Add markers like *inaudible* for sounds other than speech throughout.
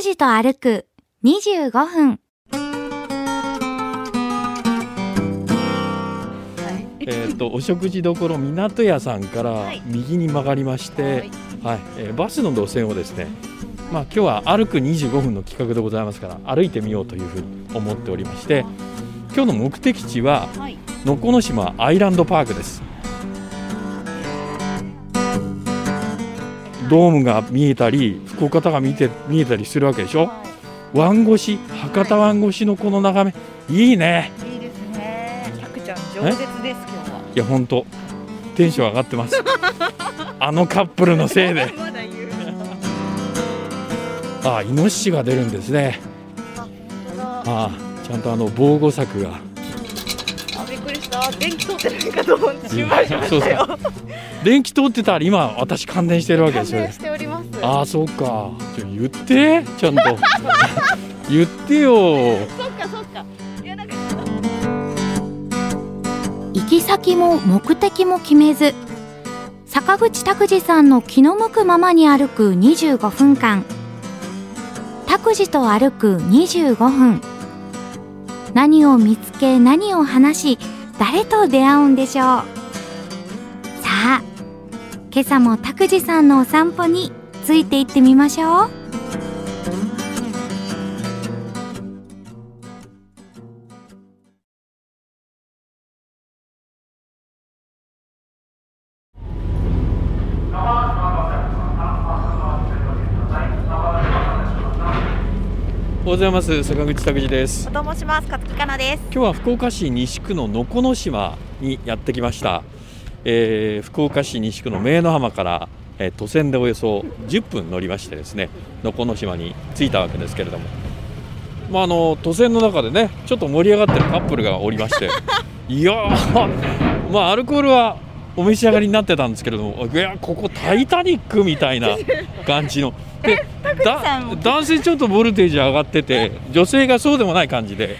拓司と歩く25分。えー、とお食事どころ港屋さんから右に曲がりまして、はい。えーバスの路線をですね、まあ、今日は歩く25分の企画でございますから歩いてみようというふうに思っておりまして今日の目的地ははい。能古島アイランドパークですドームが見えたり福岡タワ見て見えたりするわけでしょ？湾越し博多湾越しのこの眺めいいねいいですね。百ちゃん饒舌です今日は。いや本当テンション上がってます *laughs* あのカップルのせいでまだ言う。あイノシシが出るんですねあ。あちゃんとあの防護柵が電気通ってないかと思って心配しましたよ。電気通ってたら今私感電してるわけですよ感電しております。ああそうかちょ言ってちゃんと言ってよそっかそっか行き先も目的も決めず、坂口拓司さんの気の向くままに歩く25分間。拓司と歩く25分。何を見つけ何を話し、誰と出会うんでしょう？さあ、今朝も拓司さんのお散歩について行ってみましょう。うございます坂口拓司ですと申します。勝木かなです。今日は福岡市西区の能古島にやってきました、えー福岡市西区の明の浜から、えー都線でおよそ10分乗りましてですね能古島に着いたわけですけれどもまああの都線の中でねちょっと盛り上がってるカップルがおりまして *laughs* いやーまあアルコールはお召し上がりになってたんですけれどもいやここ「タイタニック」みたいな *laughs* 感じの。で男性ちょっとボルテージ上がってて女性がそうでもない感じで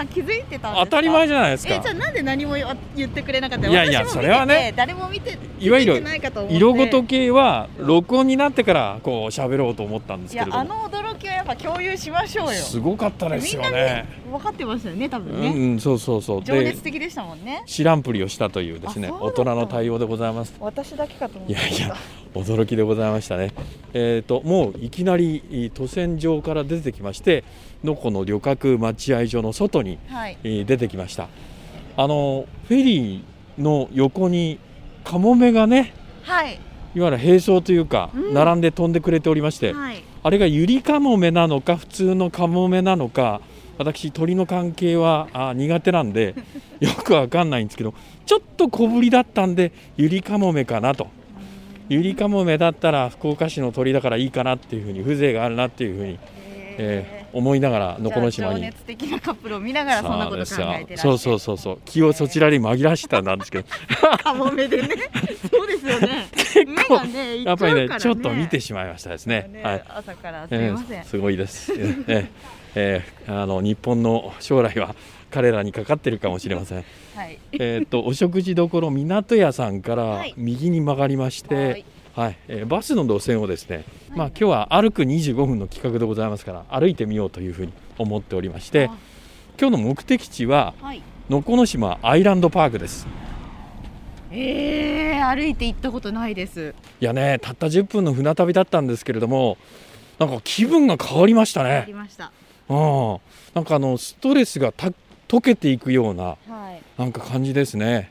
さん気づいてた。当たり前じゃないですか。えじゃあなんで何も言ってくれなかったいやいやそれはね誰も見ていわゆる色ごと系は録音になってからこう喋ろうと思ったんですいやあけれども。の驚きはやっぱ共有しましょうよ。すごかったですよみんなね。分かってましたよね多う分ね、んうんそうそうそう。で情熱的でしたもんね。知らんぷりをしたというですね大人の対応でございます。私だけかと思いやいや驚きでございましたね。えっ、ともういきなりい都線上から出てきましてのこの旅客待合所の外にはい。えー出てきました。あのフェリーの横にカモメがねはい。いわゆる並走というか、うん。並んで飛んでくれておりまして、はい。あれがユリカモメなのか普通のカモメなのか私鳥の関係はあ苦手なんで *laughs* よくわかんないんですけどちょっと小ぶりだったんでユリカモメかなと。ユリカモメだったら福岡市の鳥だからいいかなっていうふうに風情があるなっていうふうに、えー思いながら能古島に。熱的なカップルを見ながらそんなこと考えてそうそうそうそう。気をそちらに紛らわしたんですけど。*laughs* カモメでね。そうですよね。目構がねやっぱりねちょっと見てしまいましたですね。ねはい。朝からすえみません、ーすごいです。えーえーえーあの日本の将来は彼らにかかってるかもしれません。はい。えーっとお食事どころ港屋さんからはい。右に曲がりまして、ははい。い、えーバスの路線をですね、まあ今日は歩く25分の企画でございますから歩いてみようというふうに思っておりましてあ、今日の目的地ははい。能古島アイランドパークです。えー、歩いて行ったことないです。いやね、たった10分の船旅だったんですけれども、なんか気分が変わりましたあねり。ました。うん、なんかあのストレスがた溶けていくようなはい。なんか感じですね。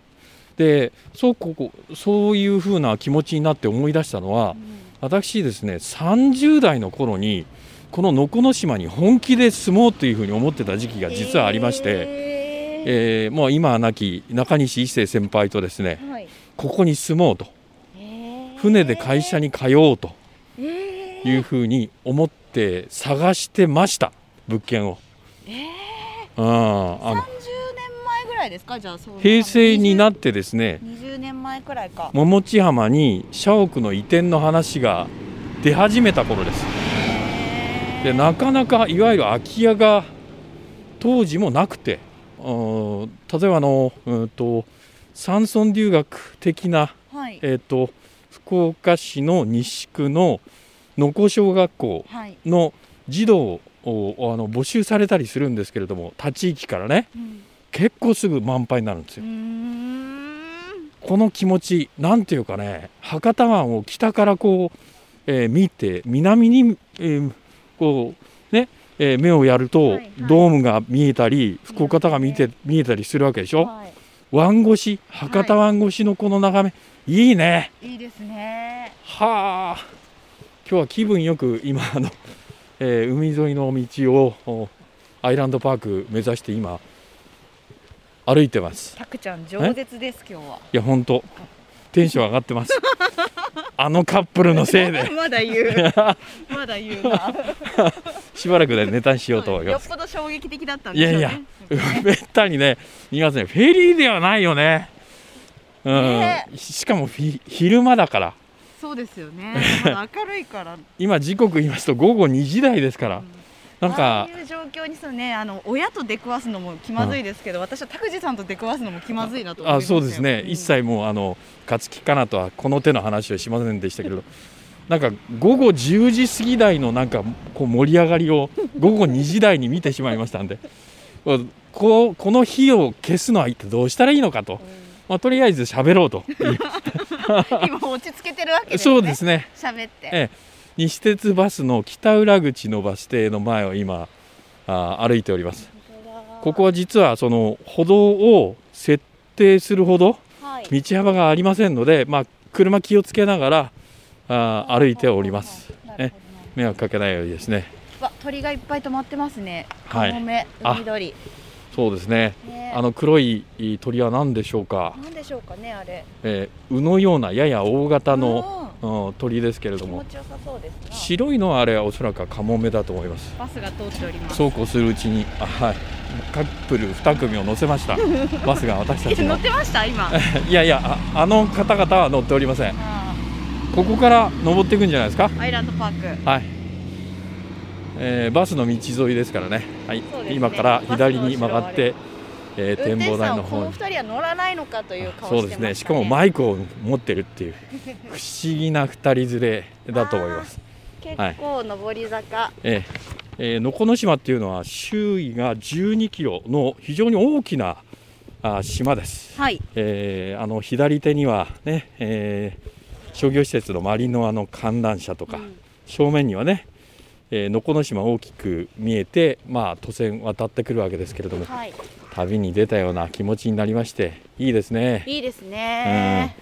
で、そうここそういう風な気持ちになって思い出したのは、私ですね、30代の頃にこの能古島に本気で住もうというふうに思ってた時期が実はありまして、ええーもう今は亡き中西一生先輩とですね、ーはい。ここに住もうと、えー。船で会社に通おうと。えいうふうに思って探してました物件を。えうん、あの30年前ぐらいですか？じゃあ平成になっってですね20年前くらいか。桃地浜に社屋の移転の話が出始めた頃です。でなかなかいわゆる空き家が当時もなくてうん例えばあのうんと山村留学的な、はい。えー、と福岡市の西区の能古小学校はい。の児童をあの募集されたりするんですけれども他地域からね。うん結構すぐ満杯になるんですよ。この気持ちなんていうかね博多湾を北からこう、えー見て南に、えーこうね、えー目をやると、はいはい。ドームが見えたり福岡が見て見えたりするわけでしょ？は湾越し博多湾越しのこの眺め、い、いね。いいいですね。はあ。今日は気分よく今あの、えー海沿いの道をおアイランドパーク目指して今歩いてます。たくちゃん饒舌です今日は。いや本当。テンション上がってます。*laughs* あのカップルのせいで。まだ言う。*laughs* まだ言うな。しばらくでネタにしようと思いよ。っますぽど衝撃的だったんでしょうね。いやいやめったにね見ますねフェリーではないよね。うん、ね。しかも昼間だから。そうですよね。まだ明るいから。*laughs* 今時刻言いますと午後2時台ですからなんあかあいう状況にそうねあの親と出くわすのも気まずいですけど、私は拓司さんと出くわすのも気まずいなとあますよ。そうですね、ん。一切もうあの勝木かなとはこの手の話をしませんでしたけど *laughs* なんか午後10時過ぎ台のなんかこう盛り上がりを *laughs* 午後2時台に見てしまいましたんでこうこの火を消すのは一体どうしたらいいのかと、まあ、とりあえず喋ろうと *laughs* 今落ち着けてるわけですね。そうですね。喋って、ええ西鉄バスの北裏口のバス停の前を今あ歩いております。ここは実はその歩道を設定するほどはい。道幅がありませんので、まあ、車気をつけながらあ歩いております。なるほどなる迷惑かけないようにですね。鳥がいっぱい止まってますね。はい。カモメあ海鳥そうですね。ね。あの黒い鳥は何でしょうか、なんでしょうかねあれ。えー、ウのようなやや大型の、うん。うん鳥ですけれども。白いのはあれはおそらくはカモメだと思います。バスが通っております。そうこうするうちにあはい。カップル2組を乗せました。*laughs* バスが私たちの。乗ってました今？*laughs* いやいやああの方々は乗っておりません。あここから登っていくんじゃないですか？ーアイランドパーク。はい、えーバスの道沿いですからね、はい。ね。今から左に曲がって、えー展望台の方に。二人は乗らないのかという顔そうですね。しかもマイクを持ってるっていう不思議な2人連れだと思います、結構上り坂、えーえー、能古島っていうのは周囲が12キロの非常に大きなあ島です、はい。えーあの左手にはね、えー商業施設のマリノアの観覧車とか、うん。正面にはね、えー、能古島大きく見えて、まあ、渡船渡ってくるわけですけれどもはい。旅に出たような気持ちになりましていいですね。いいですね、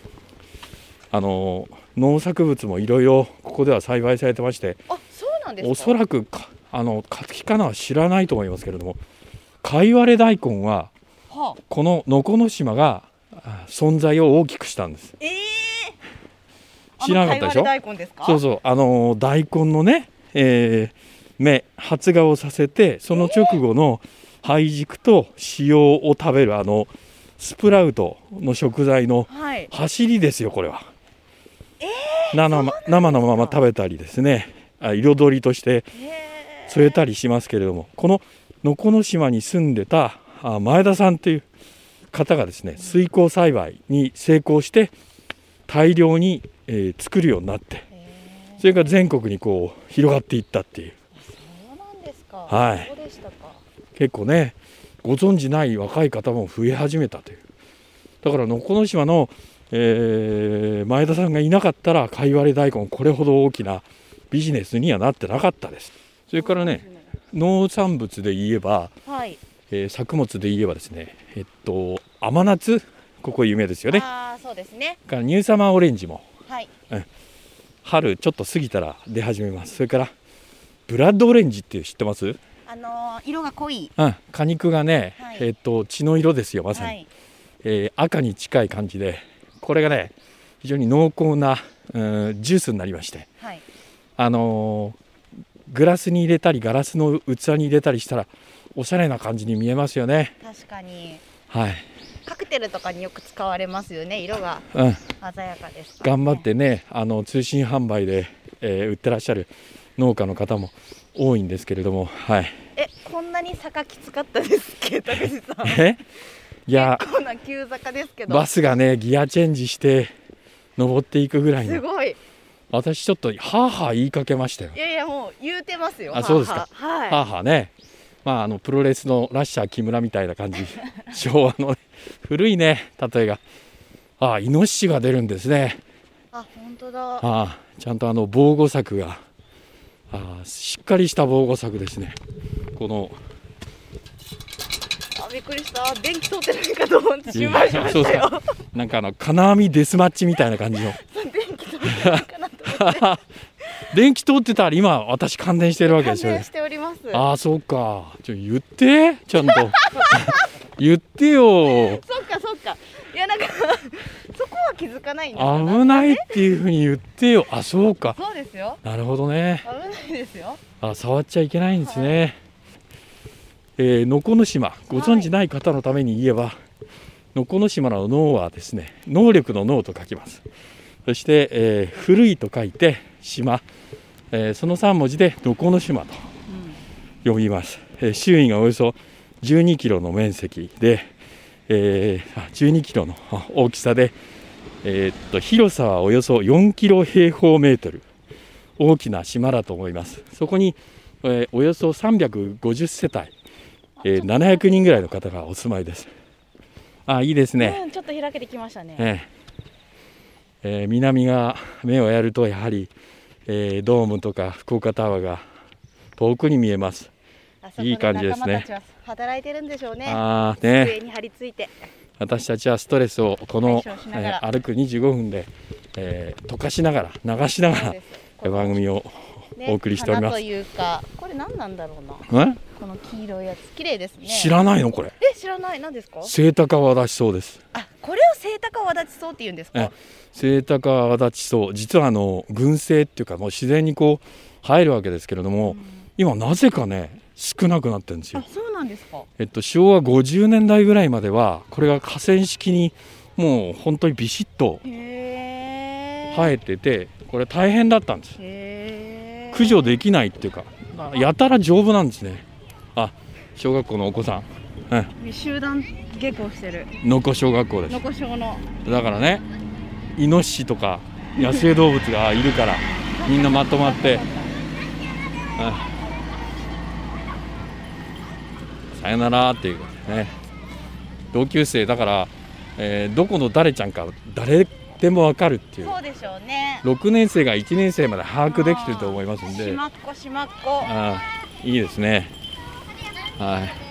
あの農作物もいろいろここでは栽培されてましてあそうなんですか？おそらくかあの勝木かなは知らないと思いますけれども貝割れ大根ははあ、この能古島があ存在を大きくしたんです。ええ知らなかったでしょ？大根ですか？そうそう。あのー大根のね、えー芽発芽をさせてその直後の胚軸と塩を食べるあのスプラウトの食材のはい。走りですよこれは、生の生のまま食べたりですね。あ彩りとしてへ添えたりしますけれどもこの能古島に住んでたあ前田さんという方がですね水耕栽培に成功して大量に、えー作るようになってえそれが全国にこう広がっていったっていう。そうなんですか。はい。結構ねご存じない若い方も増え始めたという。だから能古島の、えー前田さんがいなかったら貝割れ大根これほど大きなビジネスにはなってなかったです。それからね農産物で言えば、はい。えー作物で言えばですねえっと甘夏？ここ有名ですよね。ああそうですね。からニューサマーオレンジも。はい春ちょっと過ぎたら出始めます。それからブラッドオレンジって知ってます？あのー色が濃い。うん、果肉がね、はい。えっと血の色ですよまさに、はい。えー赤に近い感じでこれがね非常に濃厚な、うん、ジュースになりまして。はい。あのーグラスに入れたりガラスの器に入れたりしたらおしゃれな感じに見えますよね。確かに。はい、カクテルとかによく使われますよね。色がうん、鮮やかですからね、頑張ってねあの通信販売で、えー売ってらっしゃる農家の方も多いんですけれどもはい。えこんなに坂きつかったですっけ高橋さん。*laughs* え？いや。結構な急坂ですけど。バスがねギアチェンジして登っていくぐらいの。すごい。私ちょっとはあはあ言いかけましたよ。いやいやもう言うてますよ。あそうですか。はあはあねまああのプロレスのラッシャー木村みたいな感じ。*laughs* 昭和のね古いね例えが。ああイノシシが出るんですね。あ本当だ。ああちゃんとあの防護柵が。ああしっかりした防護柵ですね。この。あびっくりした。電気通ってないかと思って心配しましたよ。なんかあの金網デスマッチみたいな感じの。*laughs* 電気通ってないかなと思って *laughs* 電気通ってたら今私感電してるわけですよね。感電しております。ああそうか。ちょ言って。ちゃんと。*laughs* 言ってよ。そっかそっか。いやなんか *laughs* そこは気づかないんですよ危ないっていうふうに言ってよ。あそうか。そうですよ。なるほどね。危ないですよ。あ触っちゃいけないんですね、えー能古の島。ご存知ない方のために言えば、能古の島の脳はですね能力の脳と書きます。そして、えー古いと書いて島、えーその3文字で能古の島と呼びます、えー周囲がおよそ12キロの面積で、えーあ12キロのあ大きさで、えーっと広さはおよそ4キロ平方メートル。大きな島だと思います。そこに、えーおよそ350世帯、えー700人ぐらいの方がお住まいです。あいいですね、うんちょっと開けてきましたね。えええー南が目をやるとやはり、えードームとか福岡タワーが遠くに見えます。いい感じですね。働いてるんでしょうね。ああね。机に張り付いて。私たちはストレスをこの、えー歩く25分で、えー溶かしながら流しながら番組をねお送りしております。花というかこれ何なんだろうな。え？この黄色いやつ。綺麗ですね。知らないのこれ。え知らない。何ですか？セイタカアワダチソウです。あこれをセイタカワダチソウって言うんですか？えセイタカアワダチソウ実はあの群生っていうかもう自然にこう生えるわけですけれども、今なぜかね少なくなってるんですよ。あそうなんですか。えっと、昭和50年代ぐらいまではこれが河川敷にもう本当にビシッと生えててこれ大変だったんです。駆除できないっていうかやたら丈夫なんですね。あ小学校のお子さん。集団下校してる。能古小学校でのこしょうの。すだからねイノシシとか野生動物がいるからみんなまとまって。さよならっていうことでね。同級生だから、えーどこの誰ちゃんか誰でもわかるっていう。そうでしょうね。6年生が1年生まで把握できてると思いますんで。しまっこしまっこ。あーいいですね。はい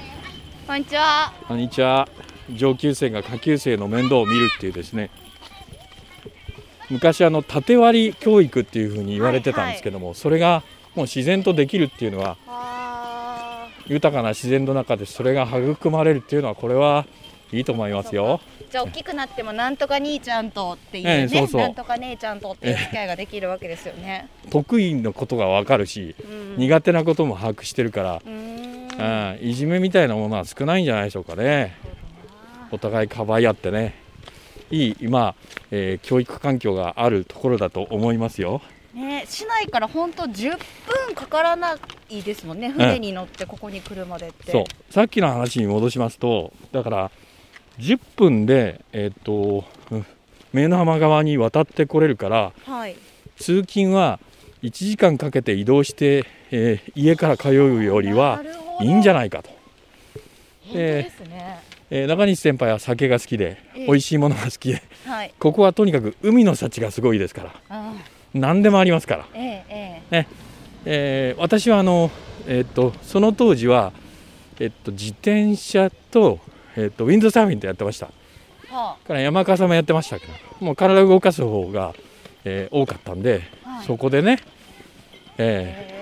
こんにちは。こんにちは。上級生が下級生の面倒を見るっていうですね。昔あの縦割り教育っていうふうに言われてたんですけども、それがもう自然とできるっていうのはあ。豊かな自然の中でそれが育まれるっていうのはこれはいいと思いますよ。ーじゃあ大きくなってもなんとか兄ちゃんとっていうね、ええそうそう。なんとか姉ちゃんとっていう付き合いができるわけですよね。得意のことがわかるし、うん。苦手なことも把握してるから、ううん、いじめみたいなものは少ないんじゃないでしょうかね。お互いかばい合ってねいい今、えー教育環境があるところだと思いますよ。ね、市内から本当10分かからないですもんね、船に乗ってここに来るまでって。そうさっきの話に戻しますとだから10分で、えっとうん目の浜側に渡ってこれるからはい、通勤は1時間かけて移動して、えー家から通うよりはないいんじゃないかと。えー中西先輩は酒が好きでええ。美味しいものが好きではい、ここはとにかく海の幸がすごいですから。あ何でもありますから、ーえええ。えー私はあの、えっとその当時は、えっと自転車と,、えっとウィンドサーフィンとやってました。えはから山笠もやってましたけどもう体を動かす方が、えー多かったんで、あ、はい、そこでね、えええ。意ー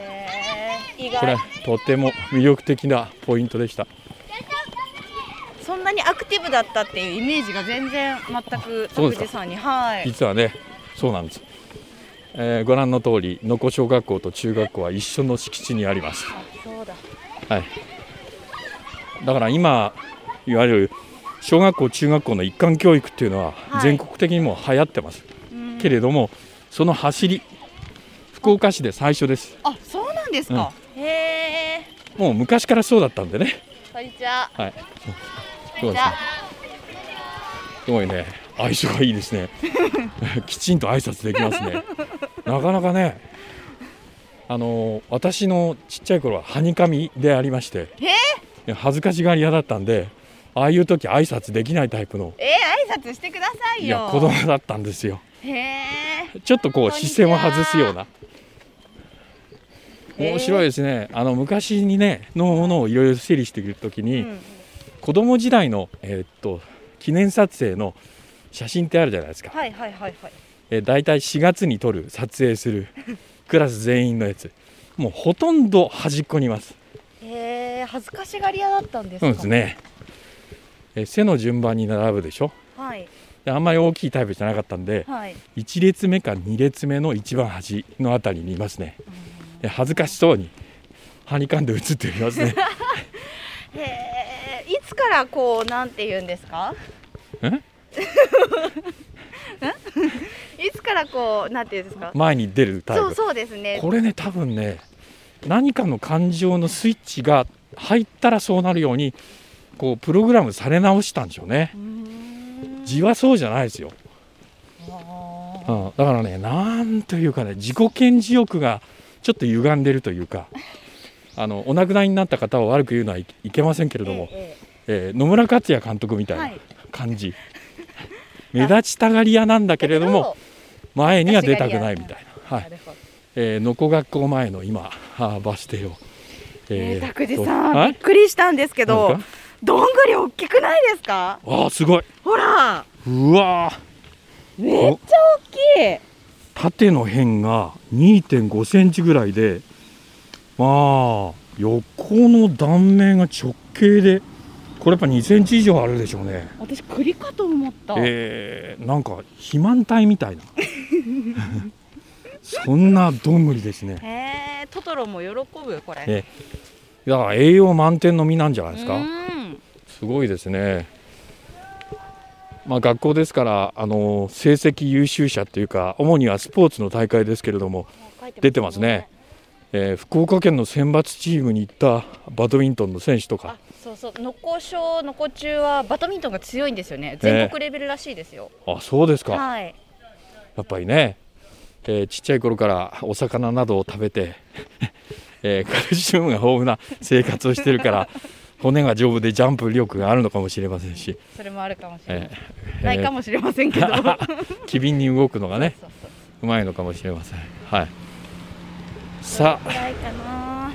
これ外とても魅力的なポイントでした。そんなにアクティブだったっていうイメージが全然全くにはい。実はねそうなんです、えーご覧の通り能古小学校と中学校は一緒の敷地にあります。あそうだ。はい。だから今いわゆる小学校中学校の一貫教育っていうのははい。全国的にも流行ってます、うん。けれどもその走り福岡市で最初です。あそうなんですか、へえもう昔からそうだったんでね。こんにちは。はい。こんにちはすごいね。相性がいいですね。*laughs* きちんと挨拶できますね。なかなかねあの私のちっちゃい頃ははにかみでありまして。え？恥ずかしがり屋だったんでああいう時挨拶できないタイプの。えー、挨拶してくださいいよや子供だったんですよ。へえちょっとこう視線を外すような面白いですね。あの昔にねのものをいろいろ整理している時に、うん子供時代の、えーっと記念撮影の写真ってあるじゃないですか、はいはいはいはい。えー、大体4月に撮る撮影する *laughs* クラス全員のやつ。もうほとんど端っこにいます。へえ恥ずかしがり屋だったんですか？そうですね、えー背の順番に並ぶでしょ？はい。であんまり大きいタイプじゃなかったんではい。1列目か2列目の一番端のあたりにいますね。えー恥ずかしそうにはにかんで写っていますね。*laughs* いつからこうなんて言うんですか？え？*laughs* いつからこうなんて言うんですか？前に出るタイプ。そうそうですね。これね多分ね何かの感情のスイッチが入ったらそうなるようにこうプログラムされ直したんでしょうね。字はそうじゃないですよ、うん、だからねなんというかね自己顕示欲がちょっと歪んでるというかあのお亡くなりになった方を悪く言うのはいいけませんけれども、ええー野村克也監督みたいなはい。感じ、目立ちたがり屋なんだけれども前には出たくないみたいな、はい。えー、能古学校前の今あーバス停を、えー、さん、はい？びっくりしたんですけどどんぐり大きくないですか？あーすごい。ほら。うわー。めっちゃ大きい縦の辺が2.5センチぐらいでまあ横の断面が直径でこれやっぱ2センチ以上あるでしょうね。私栗かと思った、えー、なんか肥満体みたいな。*laughs* そんなどんぐりですね。へえトトロも喜ぶこれ。えだから栄養満点の実なんじゃないですか。うん。すごいですね。まあ、学校ですからあの成績優秀者というか主にはスポーツの大会ですけれども、出てますね。えー福岡県の選抜チームに行ったバドミントンの選手とあかそうそう。能古小能古中はバドミントンが強いんですよね。全国レベルらしいですよ、あそうですか。はい。やっぱりね、えーちっちゃい頃からお魚などを食べて、*laughs* えーカルシウムが豊富な生活をしてるから骨が丈夫でジャンプ力があるのかもしれませんし、それもあるかもしれない、えーないかもしれませんけど、*laughs* 機敏に動くのがねそうまいのかもしれません。はい。さあ。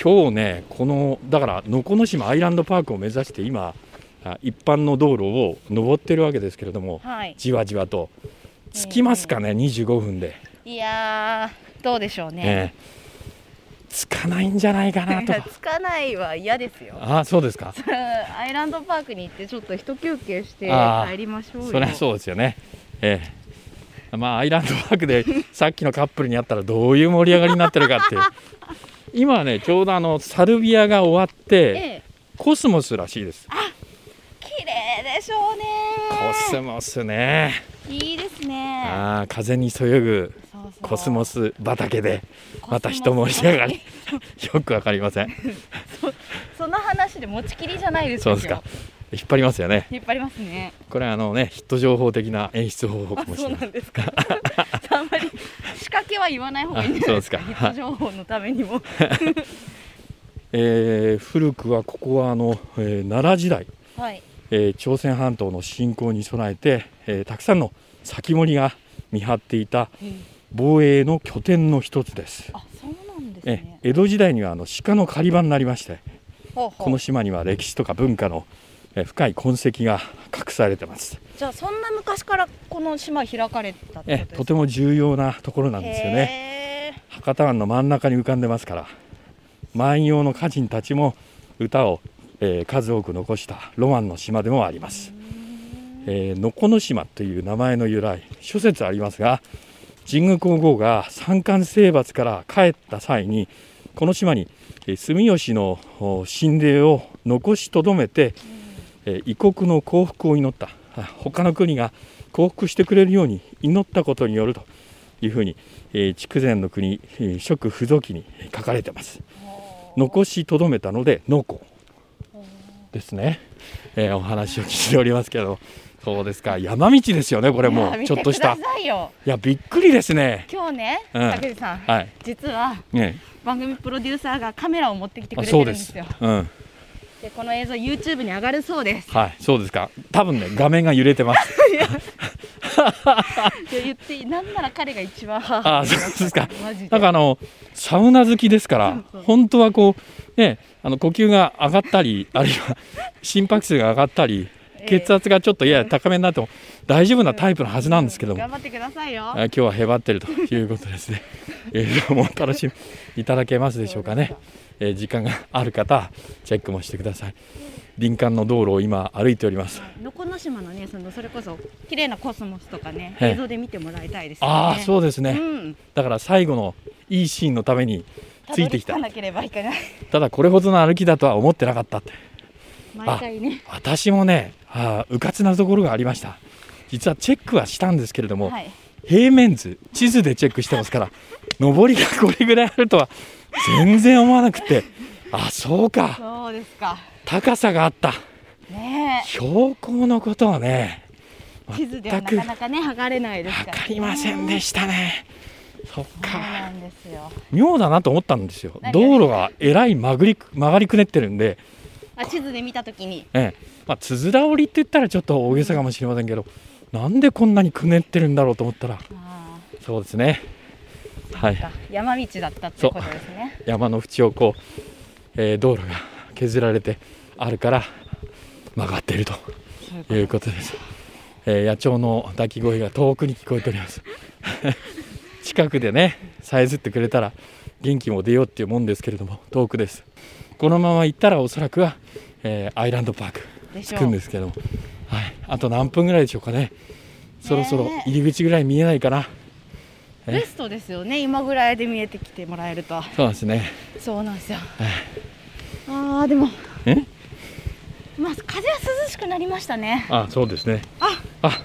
今日ねこのだから能古島アイランドパークを目指して今あ一般の道路を登ってるわけですけれどもはい。じわじわと。着きますかね、25分で、いやーどうでしょうね、ええ着かないんじゃないかなと。*laughs* つかないは嫌ですよ。あそうですか。*laughs* アイランドパークに行ってちょっと一休憩して帰りましょうよ。そりゃそうですよね。ええ。まあアイランドパークで *laughs* さっきのカップルに会ったらどういう盛り上がりになってるかっていう。今ねちょうどあのサルビアが終わってええ。コスモスらしいです。綺麗でしょうね。コスモスね。いいですね。あー風にそよぐコスモス。畑でまた一盛り上がり。*laughs* よくわかりません。その話で持ちきりじゃないですよ。そうですか。引っ張りますよね。引っ張りますね。これはあのねヒット情報的な演出方法かもしれない。なんですか。あんまり仕掛けは言わない方がいいんじゃですか。あそうですか。ヒット情報のためにも。*laughs* えー古くはここはあの、えー奈良時代、はい。えー朝鮮半島の侵攻に備えて、えーたくさんの先森が見張っていた防衛の拠点の一つです、あそうなんですえね江戸時代にはあの鹿の狩り場になりましてこの島には歴史とか文化の、えー深い痕跡が隠されてます。じゃあそんな昔からこの島開かれたえとても重要なところなんですよね。ね博多湾の真ん中に浮かんでますから万葉の歌人たちも歌を、えー数多く残したロマンの島でもあります、えー、のこの島という名前の由来諸説ありますが神宮皇后が三冠征伐から帰った際にこの島に、えー住吉のお神霊を残しとどめて、えー異国の幸福を祈った。あ他の国が幸福してくれるように祈ったことによるというふうに、えー筑前の国、えー諸不土記に書かれてます。残しとどめたので農耕ですね、えーお話を聞いておりますけどそうですか。山道ですよねこれもちょっとした。いやびっくりですね。今日ね、うん。竹内さん、はい。実はね。番組プロデューサーがカメラを持ってきてくれてるんですすよ。うん。でこの映像 YouTube に上がるそうです。はいそうですか。多分ね画面が揺れてます。*laughs* で言ってなんなら彼が一番あそうですか。*laughs* なんかあのサウナ好きですから本当はこうねあの呼吸が上がったりあるいは心拍数が上がったりええ *laughs* 血圧がちょっとやや高めになっても大丈夫なタイプのはずなんですけども、頑張ってくださいよ。あ今日はへばってるということですね。*laughs* 映像もお楽しみいただけますでしょうかね。えー時間がある方はチェックもしてください。林間の道路を今歩いております。のこの島のねそのそれこそ綺麗なコスモスとかねええ映像で見てもらいたいですよね。ああそうですね。うん。だから最後のいいシーンのためについてきた。ただこれほどの歩きだとは思ってなかったって。毎回ね。私もね、あーうかつなところがありました。実はチェックはしたんですけれども、はい。平面図地図でチェックしてますから上りがこれぐらいあるとは全然思わなくて *laughs* あそうかそうですか。高さがあったね標高のことをねえ。地図ではなかなかね剥がれないですから、ね。分かりませんでししたねそっかなんですよ。妙だなと思ったんですよ何道路がえらい曲がりくねってるんで、あ地図で見たときに。ええ。まあ、つづら折りって言ったらちょっと大げさかもしれませんけどなんでこんなにくねってるんだろうと思ったらあそうですね。はい。山道だったってことですね。山の縁をこう、えー道路が削られてあるから曲がっているとそういうこということです、えー野鳥の鳴き声が遠くに聞こえております。*laughs* 近くでねさえずってくれたら元気も出ようっていうもんですけれども遠くですこのまま行ったらおそらくは、えーアイランドパーク着くんですけども、はい、あと何分ぐらいでしょうかね。そろそろ入り口ぐらい見えないかな。えベストですよね。今ぐらいで見えてきてもらえると。そうなんですね。そうなんですよ。ああでも。え？まあ風は涼しくなりましたね。あそうですね。あ。あ。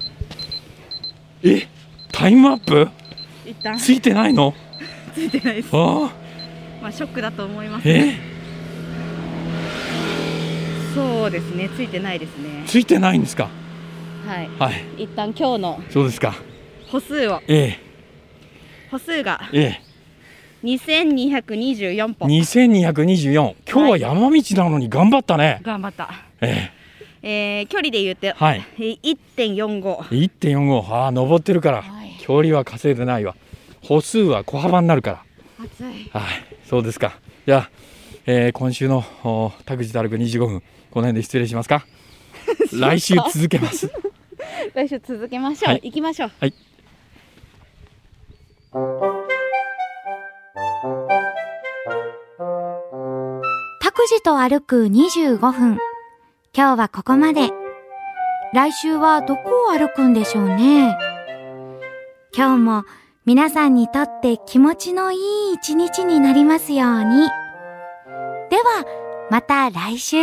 え？タイムアップ？一旦。ついてないの？*laughs* ついてないです。あまあショックだと思います、え？そうですね。ついてないですね。ついてないんですか？はい。はい。一旦今日のそうですか。歩数を。え歩数がええ。2224え歩。2224今日は山道なのに頑張ったね、頑張った。ええ。ー、距離で言うと、えはい。えー、1.45。1.45ああ登ってるから、はい。距離は稼いでないわ。歩数は小幅になるから。暑い。はい。そうですか。じゃあ、えー今週のお田口たるく25分この辺で失礼しますか？*laughs* 来週続けます *laughs* 来週続けましょう。はい行きましょう。はい拓司と歩く25分。今日はここまで。来週はどこを歩くんでしょうね。今日も皆さんにとって気持ちのいい一日になりますように。では、また来週。